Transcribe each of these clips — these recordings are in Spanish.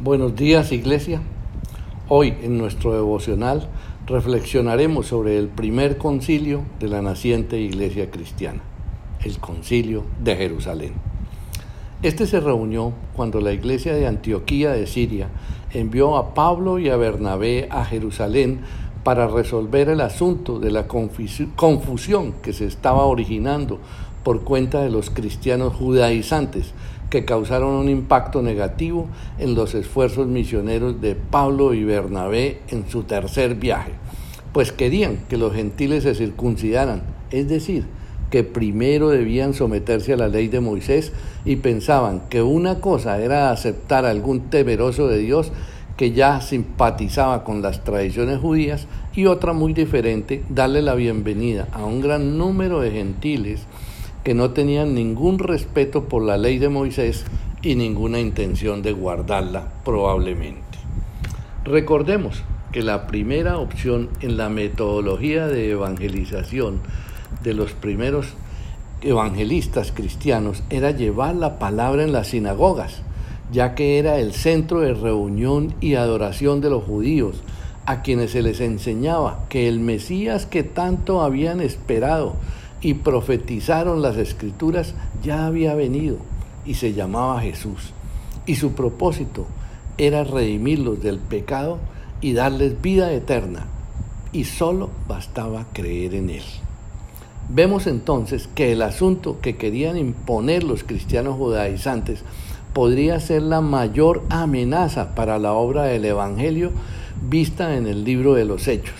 Buenos días Iglesia. Hoy en nuestro devocional reflexionaremos sobre el primer concilio de la naciente Iglesia Cristiana, el concilio de Jerusalén. Este se reunió cuando la Iglesia de Antioquía de Siria envió a Pablo y a Bernabé a Jerusalén para resolver el asunto de la confusión que se estaba originando por cuenta de los cristianos judaizantes que causaron un impacto negativo en los esfuerzos misioneros de Pablo y Bernabé en su tercer viaje, pues querían que los gentiles se circuncidaran, es decir, que primero debían someterse a la ley de Moisés y pensaban que una cosa era aceptar a algún temeroso de Dios que ya simpatizaba con las tradiciones judías y otra muy diferente, darle la bienvenida a un gran número de gentiles que no tenían ningún respeto por la ley de Moisés y ninguna intención de guardarla probablemente. Recordemos que la primera opción en la metodología de evangelización de los primeros evangelistas cristianos era llevar la palabra en las sinagogas, ya que era el centro de reunión y adoración de los judíos, a quienes se les enseñaba que el Mesías que tanto habían esperado y profetizaron las escrituras, ya había venido y se llamaba Jesús. Y su propósito era redimirlos del pecado y darles vida eterna. Y solo bastaba creer en Él. Vemos entonces que el asunto que querían imponer los cristianos judaizantes podría ser la mayor amenaza para la obra del Evangelio vista en el libro de los Hechos.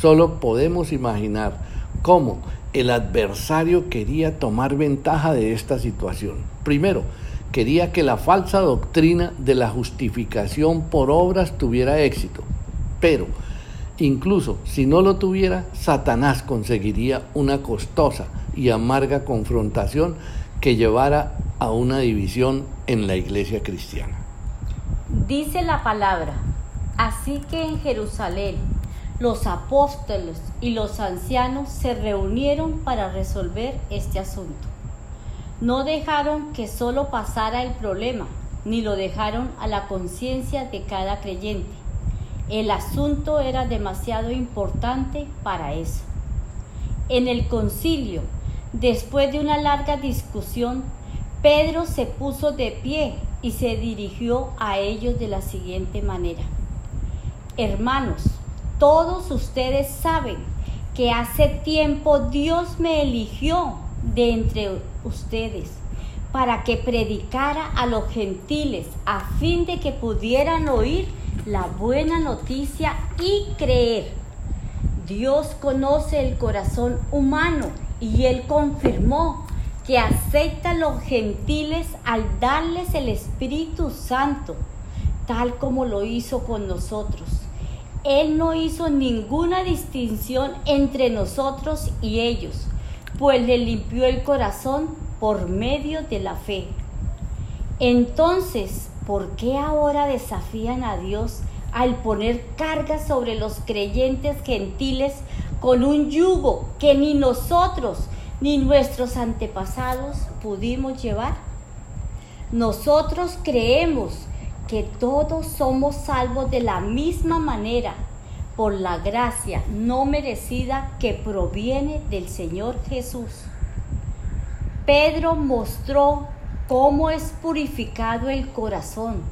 Solo podemos imaginar cómo el adversario quería tomar ventaja de esta situación. Primero, quería que la falsa doctrina de la justificación por obras tuviera éxito, pero incluso si no lo tuviera, Satanás conseguiría una costosa y amarga confrontación que llevara a una división en la iglesia cristiana. Dice la palabra, así que en Jerusalén los apóstoles y los ancianos se reunieron para resolver este asunto. No dejaron que solo pasara el problema, ni lo dejaron a la conciencia de cada creyente. El asunto era demasiado importante para eso. En el concilio, después de una larga discusión, Pedro se puso de pie y se dirigió a ellos de la siguiente manera. Hermanos, todos ustedes saben que hace tiempo Dios me eligió de entre ustedes para que predicara a los gentiles a fin de que pudieran oír la buena noticia y creer. Dios conoce el corazón humano y Él confirmó que acepta a los gentiles al darles el Espíritu Santo, tal como lo hizo con nosotros. Él no hizo ninguna distinción entre nosotros y ellos, pues le limpió el corazón por medio de la fe. Entonces, ¿por qué ahora desafían a Dios al poner cargas sobre los creyentes gentiles con un yugo que ni nosotros ni nuestros antepasados pudimos llevar? Nosotros creemos que todos somos salvos de la misma manera por la gracia no merecida que proviene del Señor Jesús. Pedro mostró cómo es purificado el corazón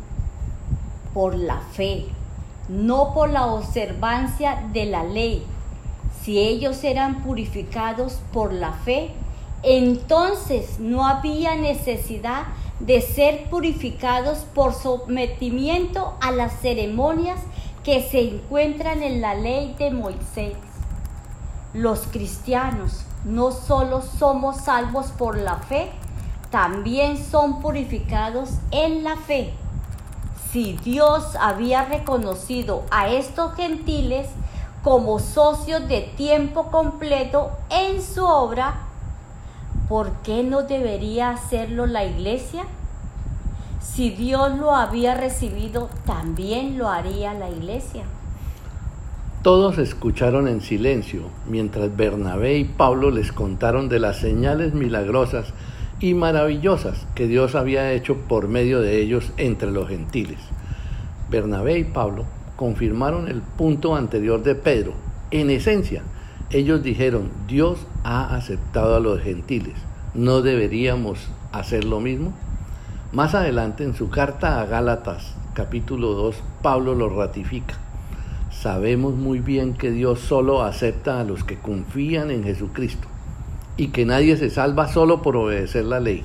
por la fe, no por la observancia de la ley. Si ellos eran purificados por la fe, entonces no había necesidad de ser purificados por sometimiento a las ceremonias que se encuentran en la ley de Moisés. Los cristianos no solo somos salvos por la fe, también son purificados en la fe. Si Dios había reconocido a estos gentiles como socios de tiempo completo en su obra, ¿por qué no debería hacerlo la iglesia? Si Dios lo había recibido, también lo haría la iglesia. Todos escucharon en silencio mientras Bernabé y Pablo les contaron de las señales milagrosas y maravillosas que Dios había hecho por medio de ellos entre los gentiles. Bernabé y Pablo confirmaron el punto anterior de Pedro. En esencia, ellos dijeron, Dios ha aceptado a los gentiles, ¿no deberíamos hacer lo mismo? Más adelante, en su carta a Gálatas, capítulo 2, Pablo lo ratifica. Sabemos muy bien que Dios solo acepta a los que confían en Jesucristo y que nadie se salva solo por obedecer la ley.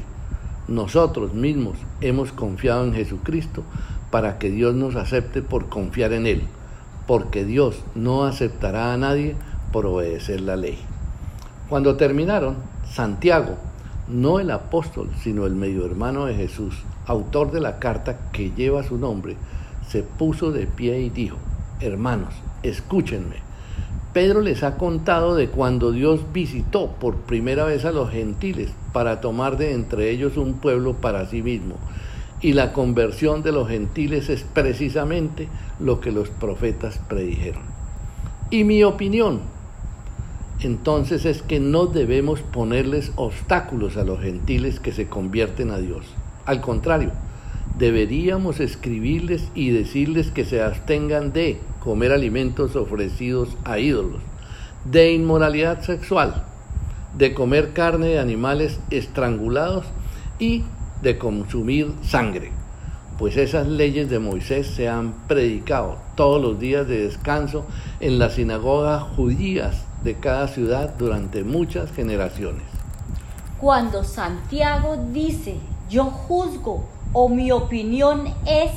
Nosotros mismos hemos confiado en Jesucristo para que Dios nos acepte por confiar en Él, porque Dios no aceptará a nadie por obedecer la ley. Cuando terminaron, Santiago, no el apóstol, sino el medio hermano de Jesús, autor de la carta que lleva su nombre, se puso de pie y dijo, hermanos, escúchenme. Pedro les ha contado de cuando Dios visitó por primera vez a los gentiles para tomar de entre ellos un pueblo para sí mismo. Y la conversión de los gentiles es precisamente lo que los profetas predijeron. Y mi opinión, entonces es que no debemos ponerles obstáculos a los gentiles que se convierten a Dios. Al contrario, deberíamos escribirles y decirles que se abstengan de comer alimentos ofrecidos a ídolos, de inmoralidad sexual, de comer carne de animales estrangulados y de consumir sangre, pues esas leyes de Moisés se han predicado todos los días de descanso en las sinagogas judías de cada ciudad durante muchas generaciones. Cuando Santiago dice, yo juzgo o mi opinión es,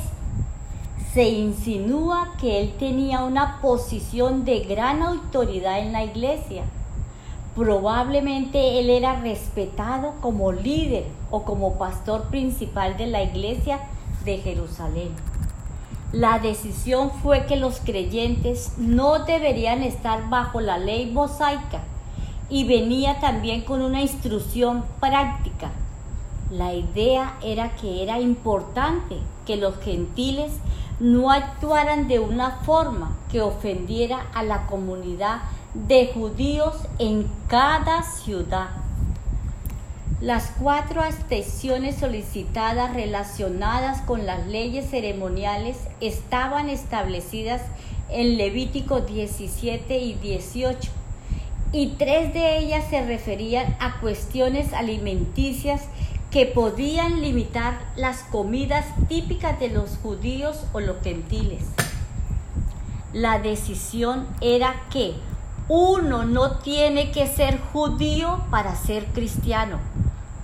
se insinúa que él tenía una posición de gran autoridad en la iglesia. Probablemente él era respetado como líder o como pastor principal de la iglesia de Jerusalén. La decisión fue que los creyentes no deberían estar bajo la ley mosaica y venía también con una instrucción práctica la idea era que era importante que los gentiles no actuaran de una forma que ofendiera a la comunidad de judíos en cada ciudad. Las cuatro excepciones solicitadas relacionadas con las leyes ceremoniales estaban establecidas en Levítico 17 y 18 y tres de ellas se referían a cuestiones alimenticias que podían limitar las comidas típicas de los judíos o los gentiles. La decisión era que uno no tiene que ser judío para ser cristiano,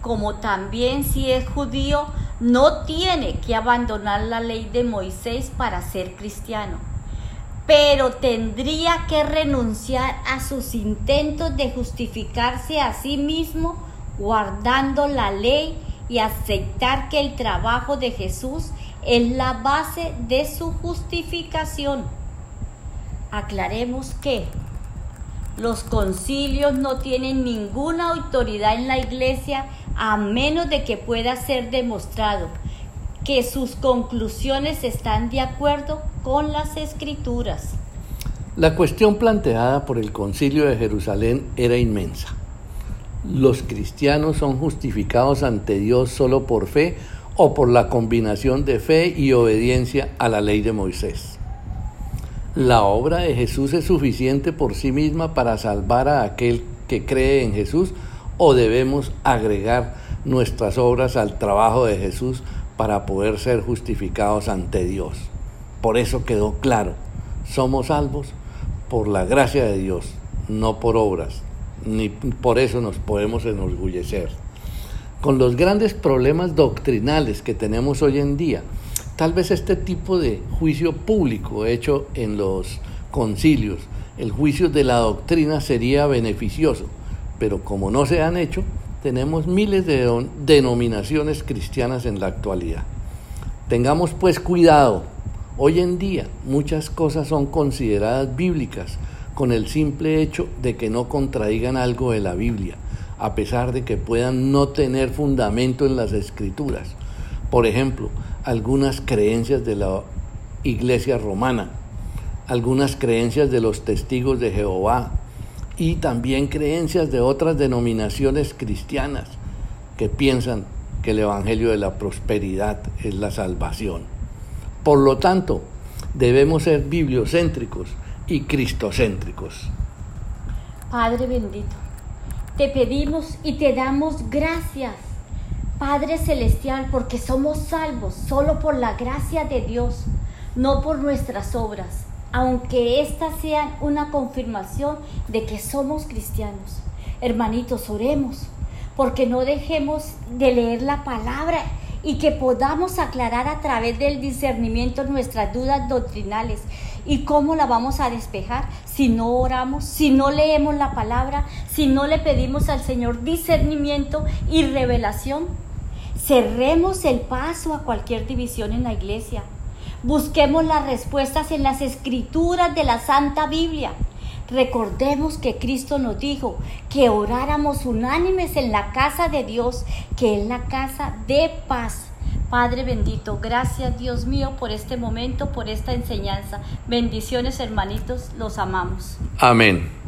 como también si es judío no tiene que abandonar la ley de Moisés para ser cristiano, pero tendría que renunciar a sus intentos de justificarse a sí mismo guardando la ley y aceptar que el trabajo de Jesús es la base de su justificación. Aclaremos que los concilios no tienen ninguna autoridad en la iglesia a menos de que pueda ser demostrado que sus conclusiones están de acuerdo con las escrituras. La cuestión planteada por el concilio de Jerusalén era inmensa los cristianos son justificados ante Dios solo por fe o por la combinación de fe y obediencia a la ley de Moisés. La obra de Jesús es suficiente por sí misma para salvar a aquel que cree en Jesús o debemos agregar nuestras obras al trabajo de Jesús para poder ser justificados ante Dios. Por eso quedó claro, somos salvos por la gracia de Dios, no por obras, ni por eso nos podemos enorgullecer. Con los grandes problemas doctrinales que tenemos hoy en día, tal vez este tipo de juicio público hecho en los concilios, el juicio de la doctrina sería beneficioso, pero como no se han hecho, tenemos miles de denominaciones cristianas en la actualidad. Tengamos pues cuidado, hoy en día muchas cosas son consideradas bíblicas, con el simple hecho de que no contradigan algo de la Biblia, a pesar de que puedan no tener fundamento en las escrituras. Por ejemplo, algunas creencias de la iglesia romana, algunas creencias de los testigos de Jehová y también creencias de otras denominaciones cristianas que piensan que el Evangelio de la Prosperidad es la salvación. Por lo tanto, Debemos ser bibliocéntricos y cristocéntricos. Padre bendito, te pedimos y te damos gracias, Padre Celestial, porque somos salvos solo por la gracia de Dios, no por nuestras obras, aunque éstas sean una confirmación de que somos cristianos. Hermanitos, oremos, porque no dejemos de leer la palabra y que podamos aclarar a través del discernimiento nuestras dudas doctrinales. ¿Y cómo la vamos a despejar? Si no oramos, si no leemos la palabra, si no le pedimos al Señor discernimiento y revelación. Cerremos el paso a cualquier división en la iglesia. Busquemos las respuestas en las escrituras de la Santa Biblia. Recordemos que Cristo nos dijo que oráramos unánimes en la casa de Dios, que es la casa de paz. Padre bendito, gracias Dios mío por este momento, por esta enseñanza. Bendiciones hermanitos, los amamos. Amén.